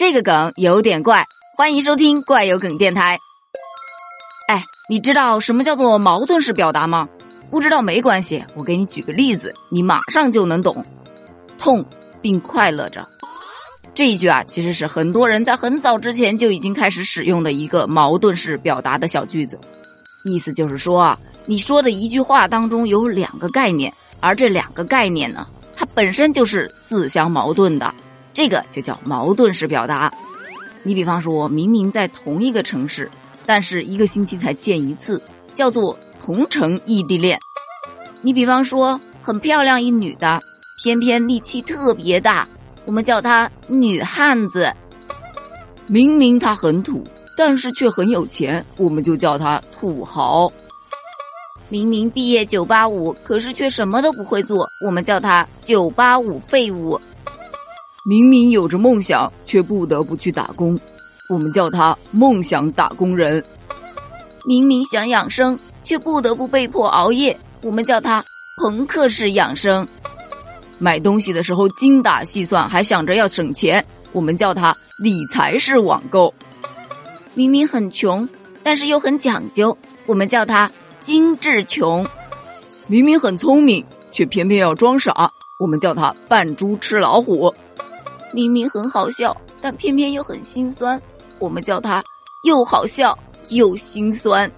这个梗有点怪，欢迎收听怪有梗电台。哎，你知道什么叫做矛盾式表达吗？不知道没关系，我给你举个例子，你马上就能懂。痛并快乐着，这一句啊，其实是很多人在很早之前就已经开始使用的一个矛盾式表达的小句子。意思就是说啊，你说的一句话当中有两个概念，而这两个概念呢，它本身就是自相矛盾的。这个就叫矛盾式表达。你比方说，明明在同一个城市，但是一个星期才见一次，叫做同城异地恋。你比方说，很漂亮一女的，偏偏力气特别大，我们叫她女汉子。明明她很土，但是却很有钱，我们就叫她土豪。明明毕业九八五，可是却什么都不会做，我们叫她九八五废物。明明有着梦想，却不得不去打工，我们叫他梦想打工人。明明想养生，却不得不被迫熬夜，我们叫他朋克式养生。买东西的时候精打细算，还想着要省钱，我们叫他理财式网购。明明很穷，但是又很讲究，我们叫他精致穷。明明很聪明，却偏偏要装傻，我们叫他扮猪吃老虎。明明很好笑，但偏偏又很心酸，我们叫它又好笑又心酸。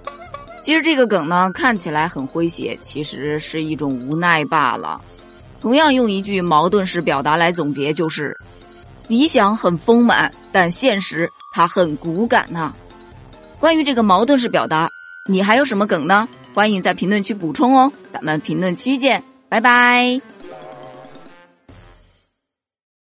其实这个梗呢，看起来很诙谐，其实是一种无奈罢了。同样用一句矛盾式表达来总结，就是理想很丰满，但现实它很骨感呐。关于这个矛盾式表达，你还有什么梗呢？欢迎在评论区补充哦。咱们评论区见，拜拜。